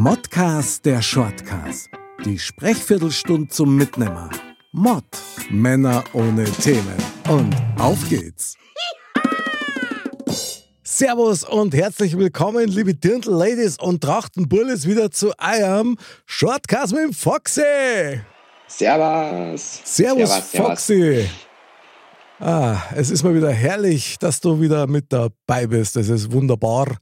Modcast der Shortcast. Die Sprechviertelstunde zum Mitnehmer. Mod. Männer ohne Themen. Und auf geht's. Servus und herzlich willkommen, liebe Dirndl-Ladies und Trachtenbullis, wieder zu eurem Shortcast mit dem Foxy. Servus. Servus, servus Foxy. Servus. Ah, es ist mal wieder herrlich, dass du wieder mit dabei bist. Das ist wunderbar.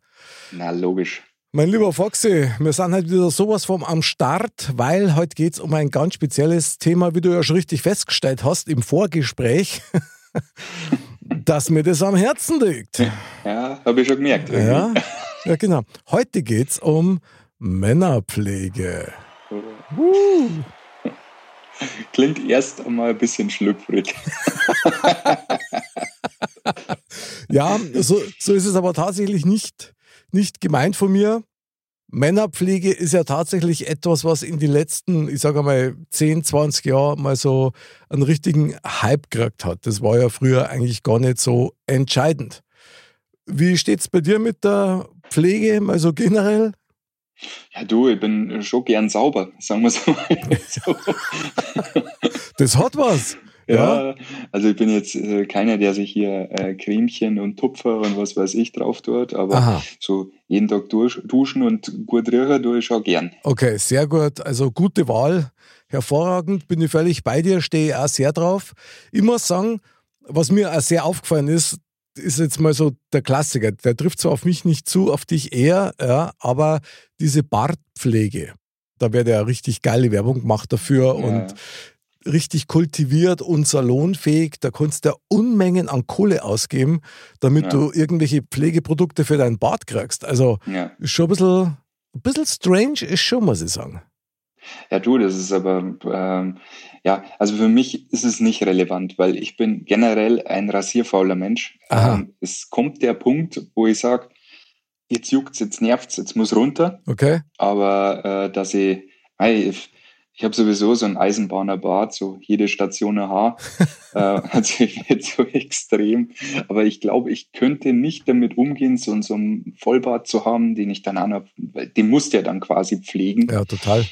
Na, logisch. Mein lieber Foxy, wir sind halt wieder sowas vom am Start, weil heute geht es um ein ganz spezielles Thema, wie du ja schon richtig festgestellt hast im Vorgespräch, dass mir das am Herzen liegt. Ja, habe ich schon gemerkt. Ja, ja, genau. Heute geht es um Männerpflege. Uh. Klingt erst einmal ein bisschen schlüpfrig. ja, so, so ist es aber tatsächlich nicht nicht gemeint von mir. Männerpflege ist ja tatsächlich etwas, was in den letzten, ich sage mal, 10, 20 Jahren mal so einen richtigen Hype gekriegt hat. Das war ja früher eigentlich gar nicht so entscheidend. Wie steht es bei dir mit der Pflege, mal so generell? Ja, du, ich bin schon gern sauber, sagen wir es mal so. das hat was. Ja, also ich bin jetzt äh, keiner, der sich hier äh, Cremchen und Tupfer und was weiß ich drauf tut, aber Aha. so jeden Tag durch, duschen und gut riechen tue ich schon gern. Okay, sehr gut. Also gute Wahl. Hervorragend, bin ich völlig bei dir, stehe ich auch sehr drauf. Ich muss sagen, was mir auch sehr aufgefallen ist, ist jetzt mal so der Klassiker. Der trifft zwar auf mich nicht zu, auf dich eher, ja, aber diese Bartpflege, da wird ja richtig geile Werbung gemacht dafür ja. und richtig kultiviert und salonfähig. Da kannst du Unmengen an Kohle ausgeben, damit ja. du irgendwelche Pflegeprodukte für deinen Bart kriegst. Also ja. ist schon ein bisschen, ein bisschen strange, ist schon, muss ich sagen. Ja, du, das ist aber, ähm, ja, also für mich ist es nicht relevant, weil ich bin generell ein rasierfauler Mensch. Ähm, es kommt der Punkt, wo ich sage, jetzt juckt's, jetzt nervt's, jetzt muss runter. Okay. Aber äh, dass ich, hey, ich habe sowieso so ein Eisenbahnerbart, so jede Station ein Haar. äh, also nicht so extrem. Aber ich glaube, ich könnte nicht damit umgehen, so, so einen Vollbart zu haben, den ich dann an, den musst du ja dann quasi pflegen. Ja, total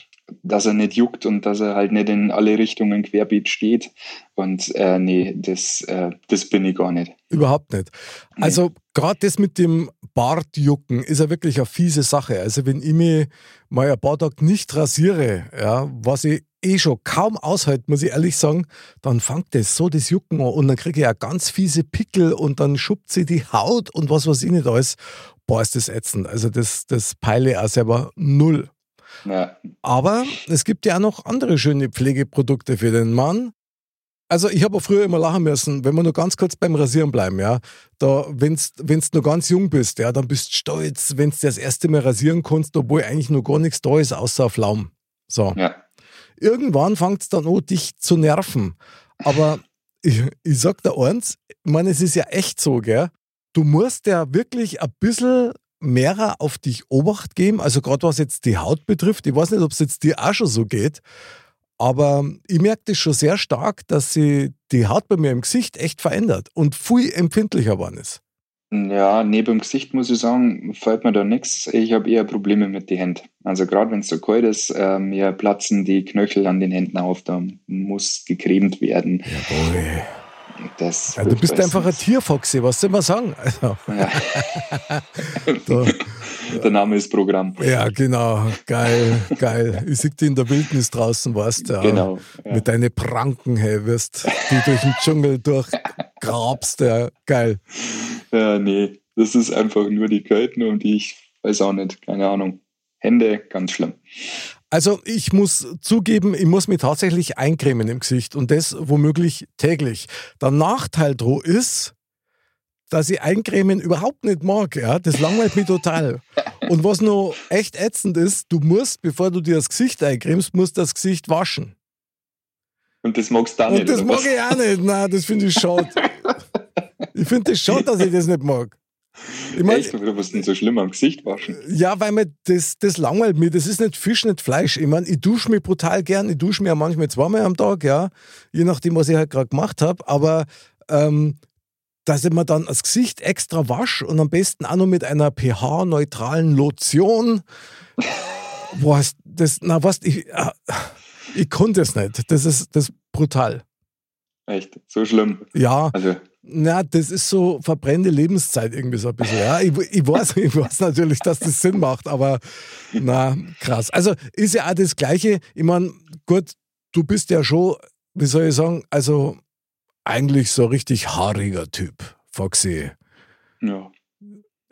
dass er nicht juckt und dass er halt nicht in alle Richtungen querbeet steht. Und äh, nee, das, äh, das bin ich gar nicht. Überhaupt nicht. Nee. Also gerade das mit dem Bartjucken ist ja wirklich eine fiese Sache. Also wenn ich mich mal ein paar Tage nicht rasiere, ja, was ich eh schon kaum aushalte, muss ich ehrlich sagen, dann fängt das so das Jucken an und dann kriege ich ja ganz fiese Pickel und dann schuppt sie die Haut und was weiß ich nicht alles. Boah, ist das ätzend. Also das, das peile ich auch selber null. Ja. Aber es gibt ja auch noch andere schöne Pflegeprodukte für den Mann. Also ich habe früher immer lachen müssen, wenn wir nur ganz kurz beim Rasieren bleiben, ja. Da, wenn du nur ganz jung bist, ja, dann bist du stolz, wenn du das erste Mal rasieren kannst, obwohl eigentlich nur gar nichts da ist, außer Flaum. So. Ja. Irgendwann fängt es dann an, dich zu nerven. Aber ich, ich sag dir eins, ich meine, es ist ja echt so, gell? Du musst ja wirklich ein bisschen mehrer auf dich Obacht geben. Also gerade was jetzt die Haut betrifft. Ich weiß nicht, ob es jetzt dir auch schon so geht. Aber ich merke das schon sehr stark, dass sich die Haut bei mir im Gesicht echt verändert und viel empfindlicher geworden ist. Ja, neben dem Gesicht muss ich sagen, fällt mir da nichts. Ich habe eher Probleme mit den Händen. Also gerade wenn es so kalt ist, äh, mir platzen die Knöchel an den Händen auf, da muss gecremt werden. Jawohl. Das ja, du bist einfach ein Tierfoxy, was soll man sagen? Also. Ja. da, der Name ist Programm. Ja, genau. Geil, geil. Ich sehe dich in der Wildnis draußen, weißt du. Genau. Ja. Mit deinen Pranken, hey, wirst du durch den Dschungel durchgrabst. Ja, geil. Ja, nee, das ist einfach nur die Kälte und ich weiß auch nicht, keine Ahnung. Hände, ganz schlimm. Also ich muss zugeben, ich muss mich tatsächlich eincremen im Gesicht und das womöglich täglich. Der Nachteil dro ist, dass ich Eincremen überhaupt nicht mag. Ja? Das langweilt mich total. Und was noch echt ätzend ist, du musst, bevor du dir das Gesicht eincremst, musst das Gesicht waschen. Und das magst du auch nicht. Und das mag was? ich auch nicht. Nein, das finde ich schade. ich finde es das schade, dass ich das nicht mag. Ich mein, Echt? Was ist denn so schlimm am Gesicht waschen? Ja, weil mir das, das langweilt mich. Das ist nicht Fisch, nicht Fleisch. Ich meine, ich dusche mich brutal gern. Ich dusche mir ja manchmal zweimal am Tag, ja. Je nachdem, was ich halt gerade gemacht habe. Aber ähm, dass ich mir dann das Gesicht extra wasche und am besten auch noch mit einer pH-neutralen Lotion. Was, das, na was, ich, äh, ich konnte es nicht. Das ist, das ist brutal. Echt? So schlimm? Ja. Also. Na, das ist so verbrennende Lebenszeit irgendwie so ein bisschen. Ja, ich, ich, weiß, ich weiß natürlich, dass das Sinn macht, aber na, krass. Also ist ja auch das Gleiche. Ich meine, gut, du bist ja schon, wie soll ich sagen, also eigentlich so richtig haariger Typ, Foxy. Ja.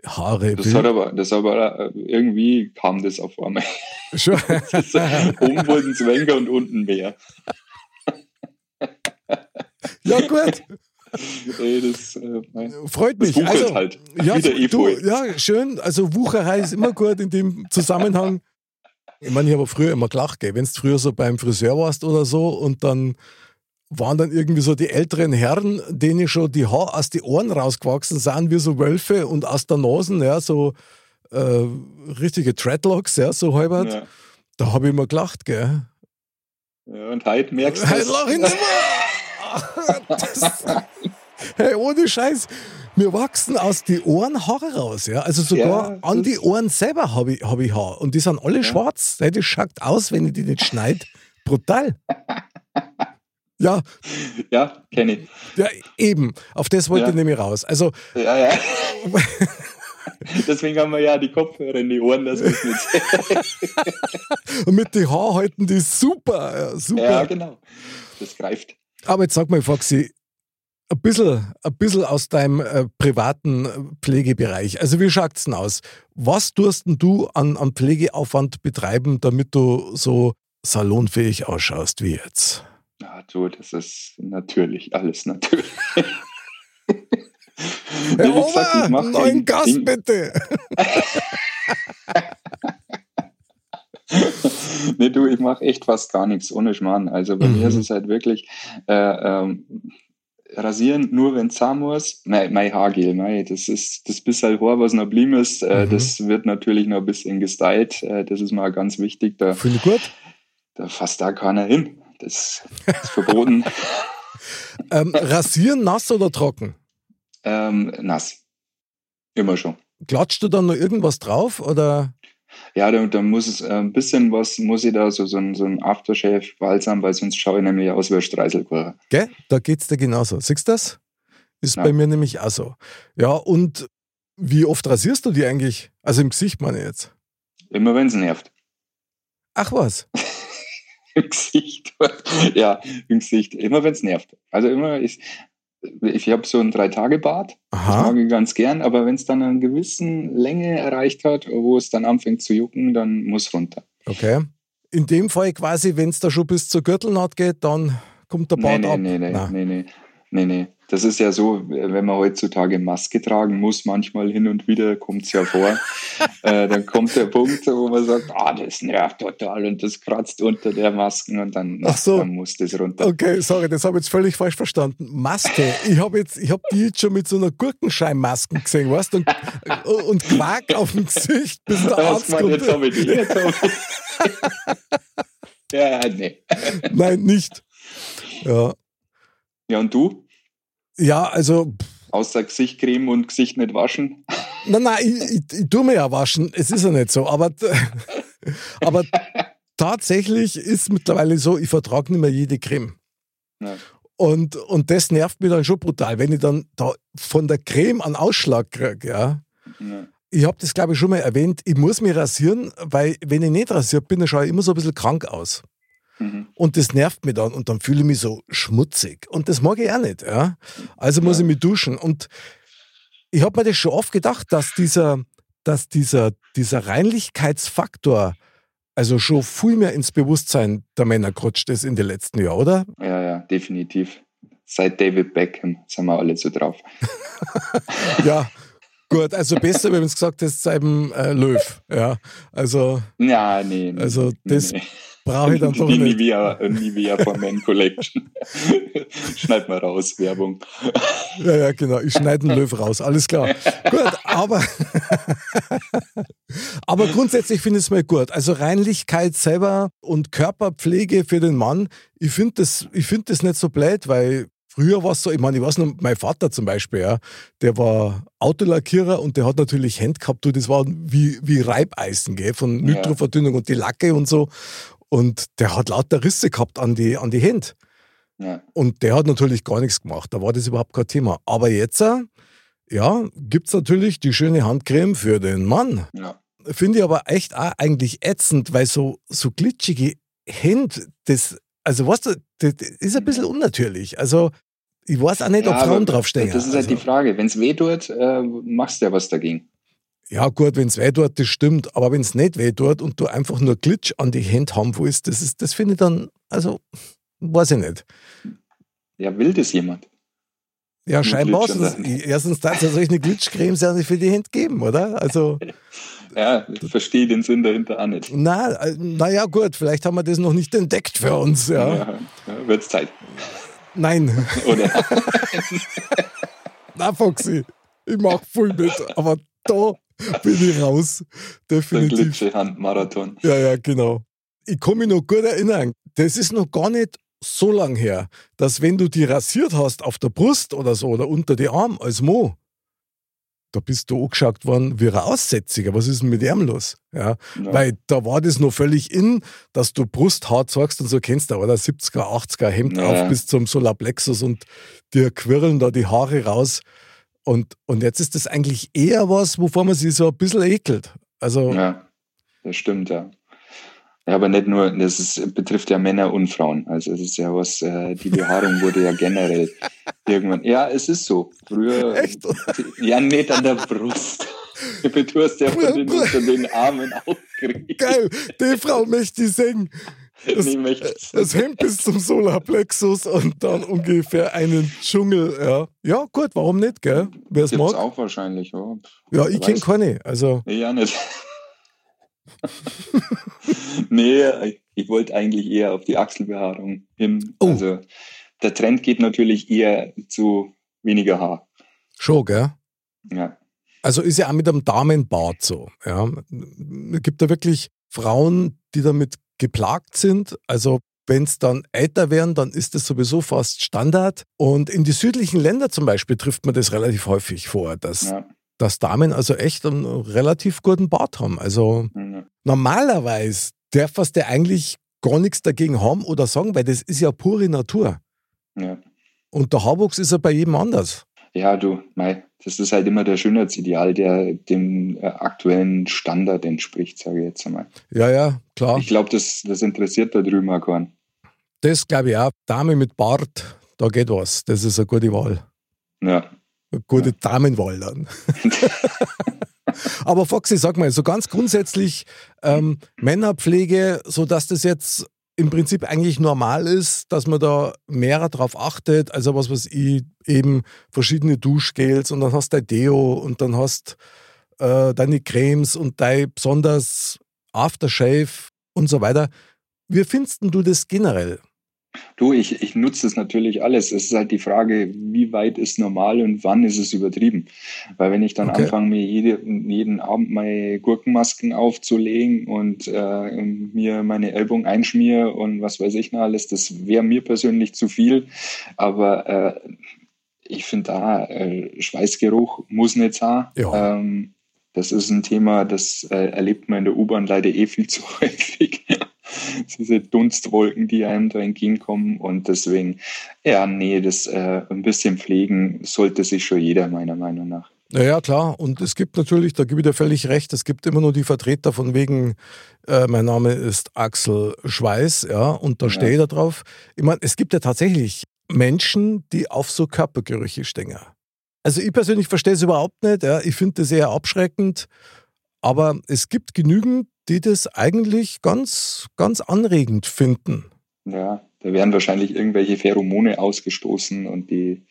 Haare. Das hat aber, das aber irgendwie kam das auf einmal. Schon. Oben wollten Zwenker und unten mehr. Ja, gut. Ey, das, äh, Freut mich. Das also, halt. Ja, du, ja, schön. Also Wucherei ist immer gut in dem Zusammenhang. Ich meine, ich habe früher immer gelacht, wenn du früher so beim Friseur warst oder so und dann waren dann irgendwie so die älteren Herren, denen schon die Haare aus den Ohren rausgewachsen sind, wie so Wölfe und aus der Nase, ja, so äh, richtige Dreadlocks, ja, so halbert. Ja. Da habe ich immer gelacht, gell. Ja, und heute merkst du Heute lach ich nicht mehr. hey, ohne Scheiß. Mir wachsen aus den Ohren Haare raus, ja. Also sogar ja, an die Ohren selber habe ich, hab ich Haare. Und die sind alle ja. schwarz. Das schaut aus, wenn ich die nicht schneide. Brutal. Ja. Ja, kenne ich. Ja, eben. Auf das wollte ja. ich nämlich raus. Also. Ja, ja. Deswegen haben wir ja die Kopfhörer in die Ohren, wir es nicht Und mit den Haaren halten die super, super. Ja, genau. Das greift. Aber jetzt sag mal, Foxy, ein bisschen, ein bisschen aus deinem äh, privaten Pflegebereich. Also wie schaut es denn aus? Was denn du an, an Pflegeaufwand betreiben, damit du so salonfähig ausschaust wie jetzt? Ja, du, das ist natürlich, alles natürlich. Herr Oma, neuen Gast bitte. nee, du, ich mache echt fast gar nichts ohne Schmarrn. Also bei mhm. mir ist es halt wirklich äh, ähm, rasieren, nur wenn muss. Mein, mein Haargel, mein, das ist das bisschen Haar, was noch blieben ist, äh, mhm. das wird natürlich noch ein bisschen gestylt. Äh, das ist mal ganz wichtig. Da, Finde ich gut. Da fasst da keiner hin. Das ist verboten. ähm, rasieren nass oder trocken? Ähm, nass. Immer schon. Klatscht du dann noch irgendwas drauf oder? Ja, da, da muss es äh, ein bisschen was, muss ich da, so, so ein, so ein Aftershave balsam, weil sonst schaue ich nämlich aus wie ein Streiselkuchen. Gell? Da es dir genauso. Siehst du das? Ist ja. bei mir nämlich auch so. Ja, und wie oft rasierst du die eigentlich? Also im Gesicht meine ich jetzt. Immer wenn es nervt. Ach was? im Gesicht. ja, im Gesicht. Immer wenn es nervt. Also immer ist. Ich habe so ein Drei-Tage-Bad. Das mag ich ganz gern, aber wenn es dann eine gewisse Länge erreicht hat, wo es dann anfängt zu jucken, dann muss runter. Okay. In dem Fall quasi, wenn es da schon bis zur Gürtelnaht geht, dann kommt der Bart nee, nee, ab. Nee, nee, nee, nee, nee, nee. Das ist ja so, wenn man heutzutage Maske tragen muss, manchmal hin und wieder kommt es ja vor. äh, dann kommt der Punkt, wo man sagt, ah, das nervt total und das kratzt unter der Masken und dann, so. dann muss das runter. Okay, sorry, das habe ich jetzt völlig falsch verstanden. Maske. Ich habe jetzt, ich habe die jetzt schon mit so einer Gurkenscheinmaske gesehen, weißt du? Und, und Quark auf dem Gesicht, bis der Arzt kommt. Jetzt habe ich die. Jetzt hab ich. ja, nee. Nein, nicht. Ja. Ja, und du? Ja, also. Außer Gesichtcreme und Gesicht nicht waschen. Nein, nein, ich, ich, ich tue mir ja waschen. Es ist ja nicht so. Aber, aber tatsächlich ist mittlerweile so, ich vertrage nicht mehr jede Creme. Ja. Und, und das nervt mich dann schon brutal, wenn ich dann da von der Creme einen Ausschlag kriege. Ja. ja. Ich habe das, glaube ich, schon mal erwähnt. Ich muss mich rasieren, weil, wenn ich nicht rasiert bin, dann schaue ich immer so ein bisschen krank aus. Mhm. Und das nervt mich dann und dann fühle ich mich so schmutzig. Und das mag ich auch nicht. Ja? Also muss ja. ich mich duschen. Und ich habe mir das schon oft gedacht, dass dieser, dass dieser, dieser Reinlichkeitsfaktor also schon viel mehr ins Bewusstsein der Männer gerutscht ist in den letzten Jahren, oder? Ja, ja, definitiv. Seit David Beckham sind wir alle so drauf. ja, Gut, also besser, wenn man es gesagt hast, seit dem äh, Löw. Ja, also. Ja, nee. nee also, das nee. Brauche ich dann doch nicht. Nivea, Nivea von Man Collection. Schneid mal raus, Werbung. Ja, ja, genau. Ich schneide den Löw raus, alles klar. gut, aber. aber grundsätzlich finde ich es mal gut. Also, Reinlichkeit selber und Körperpflege für den Mann, ich finde das, find das nicht so blöd, weil Früher war es so, ich meine, ich weiß noch, mein Vater zum Beispiel, ja, der war Autolackierer und der hat natürlich Hände gehabt, du, das war wie, wie Reibeisen, gell, von Nitroverdünnung ja. und die Lacke und so. Und der hat lauter Risse gehabt an die, an die Hände. Ja. Und der hat natürlich gar nichts gemacht. Da war das überhaupt kein Thema. Aber jetzt, ja, gibt es natürlich die schöne Handcreme für den Mann. Ja. Finde ich aber echt auch eigentlich ätzend, weil so, so glitschige Hände, das, also weißt du, das ist ein bisschen unnatürlich. Also ich weiß auch nicht, ja, ob Frauen draufstehen. Das ist halt also, die Frage. Wenn es weh tut, äh, machst du ja was dagegen. Ja, gut, wenn es weh tut, das stimmt. Aber wenn es nicht weh tut und du einfach nur Glitch an die Hände haben willst, das, ist, das finde ich dann, also, weiß ich nicht. Ja, will das jemand? Ja, scheinbar. Erstens, da soll ich eine Glitchcreme ja nicht für die Hände geben, oder? Also. ja, ich verstehe den Sinn dahinter auch nicht. Na, äh, naja, gut, vielleicht haben wir das noch nicht entdeckt für uns. Ja, ja, ja wird Zeit. Nein. Oder? Na, Foxy, ich mach voll mit, aber da bin ich raus. Definitiv. Der Handmarathon. Ja, ja, genau. Ich kann mich noch gut erinnern, das ist noch gar nicht so lang her, dass wenn du die rasiert hast auf der Brust oder so oder unter die Arm als Mo, da bist du angeschaut worden wie ein Aussätziger. Was ist denn mit ihm los? Ja, ja. Weil da war das noch völlig in, dass du Brusthaar zeigst und so kennst du, oder? 70er, 80er Hemd ja. auf bis zum Solarplexus und dir quirlen da die Haare raus. Und, und jetzt ist das eigentlich eher was, wovor man sich so ein bisschen ekelt. Also, ja, das stimmt, ja. Ja, aber nicht nur, das ist, betrifft ja Männer und Frauen. Also es ist ja was, äh, die Behaarung wurde ja generell irgendwann. Ja, es ist so. Früher. Echt? Ja, nicht an der Brust. Du hast ja von den, von den Armen aufgeregt. Geil, die Frau möchte ich singen. Das, das Hemd bis zum Solarplexus und dann ungefähr einen Dschungel. Ja, ja gut, warum nicht, gell? Wer es mag. auch wahrscheinlich, ja. Ja, ich kenne keine. Also. Ja, nicht. nee, ich wollte eigentlich eher auf die Achselbehaarung hin. Oh. Also der Trend geht natürlich eher zu weniger Haar. Schon, gell? Ja. Also ist ja auch mit einem Damenbart so. Ja. Es gibt da wirklich Frauen, die damit geplagt sind. Also wenn es dann älter werden, dann ist das sowieso fast Standard. Und in die südlichen Länder zum Beispiel trifft man das relativ häufig vor, dass ja dass Damen also echt einen relativ guten Bart haben. Also mhm. normalerweise darf es der eigentlich gar nichts dagegen haben oder sagen, weil das ist ja pure Natur. Ja. Und der Haarwuchs ist ja bei jedem anders. Ja, du, mei, das ist halt immer der Schönheitsideal, der dem äh, aktuellen Standard entspricht, sage ich jetzt einmal. Ja, ja, klar. Ich glaube, das, das interessiert da drüben auch keinen. Das glaube ich auch. Dame mit Bart, da geht was. Das ist eine gute Wahl. Ja, Gute ja. Damenwahl dann. Aber Foxy, sag mal, so ganz grundsätzlich ähm, Männerpflege, so dass das jetzt im Prinzip eigentlich normal ist, dass man da mehr darauf achtet, also was weiß ich, eben verschiedene Duschgels und dann hast du dein Deo und dann hast äh, deine Cremes und dein besonders Aftershave und so weiter. Wie findest du das generell? Du, ich, ich nutze es natürlich alles. Es ist halt die Frage, wie weit ist normal und wann ist es übertrieben. Weil wenn ich dann okay. anfange, mir jede, jeden Abend meine Gurkenmasken aufzulegen und äh, mir meine Ellbogen einschmiere und was weiß ich noch alles, das wäre mir persönlich zu viel. Aber äh, ich finde da, äh, Schweißgeruch muss nicht sein. Ja. Ähm, das ist ein Thema, das äh, erlebt man in der U-Bahn leider eh viel zu häufig diese Dunstwolken, die einem da entgegenkommen. Und deswegen, ja, nee, das äh, ein bisschen pflegen sollte sich schon jeder, meiner Meinung nach. Ja, klar. Und es gibt natürlich, da gebe ich dir völlig recht, es gibt immer nur die Vertreter von wegen, äh, mein Name ist Axel Schweiß, ja, und da stehe ich da drauf. Ich meine, es gibt ja tatsächlich Menschen, die auf so Körpergerüche stehen. Also ich persönlich verstehe es überhaupt nicht, ja. ich finde das eher abschreckend, aber es gibt genügend die das eigentlich ganz, ganz anregend finden. Ja, da werden wahrscheinlich irgendwelche Pheromone ausgestoßen und die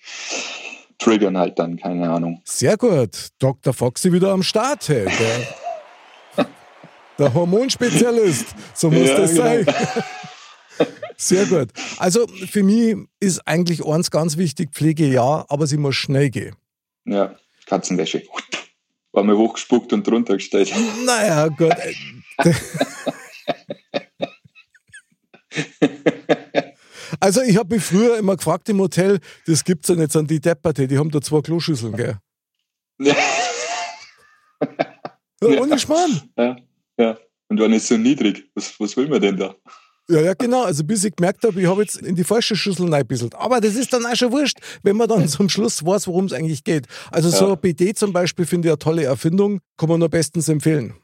triggern halt dann, keine Ahnung. Sehr gut. Dr. Foxy wieder am Start, hey. Der, der Hormonspezialist. So muss ja, das genau. sein. Sehr gut. Also für mich ist eigentlich eins ganz wichtig, Pflege ja, aber sie muss schnell gehen. Ja, Katzenwäsche. War mir hochgespuckt und drunter gestellt. Naja, gut. Also ich habe mich früher immer gefragt im Hotel, das gibt's ja nicht, sondern die Depperte, die haben da zwei Kloschüsseln, gell? Ja. ja ohne Schmarrn. Ja, ja. Und war nicht so niedrig. Was, was will man denn da? Ja, ja, genau. Also bis ich gemerkt habe, ich habe jetzt in die falsche Schüssel reinbisselt. Aber das ist dann auch schon wurscht, wenn man dann zum Schluss weiß, worum es eigentlich geht. Also ja. so ein BD zum Beispiel finde ich eine tolle Erfindung, kann man nur bestens empfehlen.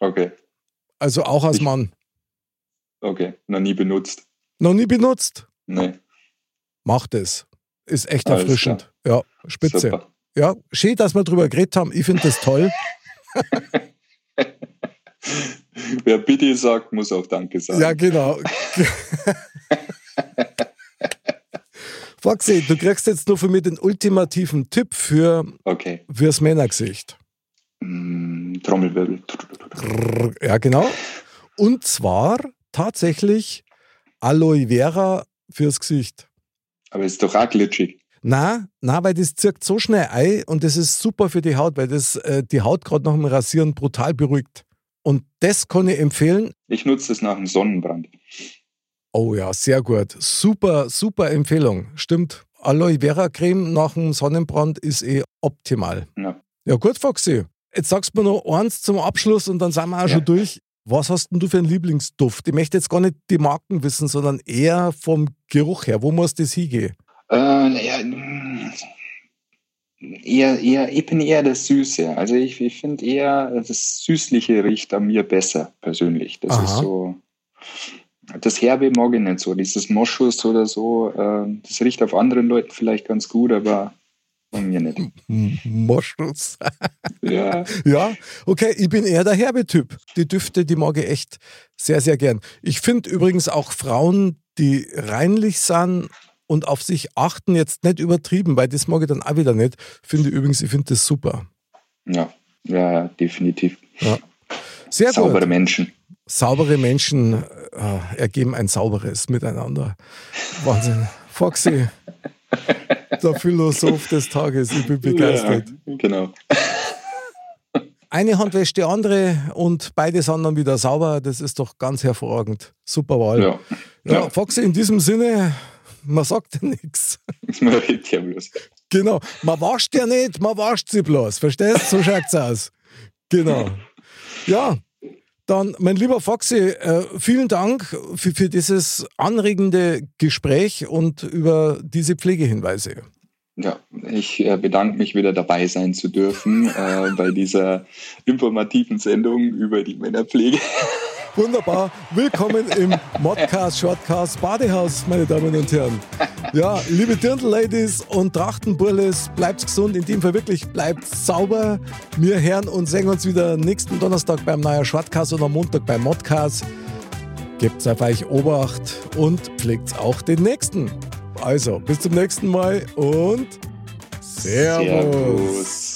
Okay. Also auch als ich, Mann. Okay, noch nie benutzt. Noch nie benutzt? Nee. Macht es. Ist echt Alles erfrischend. Klar. Ja, spitze. Super. Ja, schön, dass wir drüber geredet haben. Ich finde das toll. Wer bitte sagt, muss auch Danke sagen. Ja, genau. Foxy, du kriegst jetzt nur von mir den ultimativen Tipp für okay. fürs Männergesicht. Mm, Trommelwirbel. Ja, genau. Und zwar tatsächlich Aloe Vera fürs Gesicht. Aber ist doch auch glitschig. Na, na, weil das zirkt so schnell ein und das ist super für die Haut, weil das äh, die Haut gerade nach dem Rasieren brutal beruhigt. Und das kann ich empfehlen. Ich nutze das nach dem Sonnenbrand. Oh ja, sehr gut. Super, super Empfehlung. Stimmt. Aloe Vera Creme nach dem Sonnenbrand ist eh optimal. Ja, ja gut, Foxy. Jetzt sagst du mir noch eins zum Abschluss und dann sind wir auch ja. schon durch. Was hast denn du für einen Lieblingsduft? Ich möchte jetzt gar nicht die Marken wissen, sondern eher vom Geruch her. Wo muss das hingehen? Äh, ja, eher, eher, ich bin eher der Süße. Also ich, ich finde eher, das Süßliche riecht an mir besser, persönlich. Das Aha. ist so. Das Herbe mag ich nicht so. Dieses Moschus oder so, äh, das riecht auf anderen Leuten vielleicht ganz gut, aber von mir nicht. Moschus. ja. Ja, okay, ich bin eher der herbe Typ. Die Düfte, die mag ich echt sehr, sehr gern. Ich finde übrigens auch Frauen, die reinlich sind und auf sich achten, jetzt nicht übertrieben, weil das mag ich dann auch wieder nicht. Finde übrigens, ich finde das super. Ja, ja, definitiv. Ja. Sehr Saubere gut. Menschen. Saubere Menschen äh, ergeben ein sauberes Miteinander. Wahnsinn. Foxy, der Philosoph des Tages. Ich bin begeistert. Ja, genau. Eine Hand wäscht die andere und beide sind dann wieder sauber. Das ist doch ganz hervorragend. Super Wahl. Ja. Ja, ja. Foxy, in diesem Sinne, man sagt ja nichts. Man redet ja bloß. Genau, man wascht ja nicht, man wascht sie bloß. Verstehst? So schaut es aus. Genau. Ja, dann, mein lieber Foxy, äh, vielen Dank für, für dieses anregende Gespräch und über diese Pflegehinweise. Ja, ich äh, bedanke mich wieder dabei sein zu dürfen äh, bei dieser informativen Sendung über die Männerpflege. Wunderbar. Willkommen im Modcast, Shortcast Badehaus, meine Damen und Herren. Ja, liebe Dirndl-Ladies und Trachtenburles, bleibt gesund. In dem Fall wirklich bleibt sauber. Wir hören und sehen uns wieder nächsten Donnerstag beim neuen Shortcast und am Montag beim Modcast. Gebt auf euch Obacht und pflegt auch den nächsten. Also, bis zum nächsten Mal und Servus. Servus.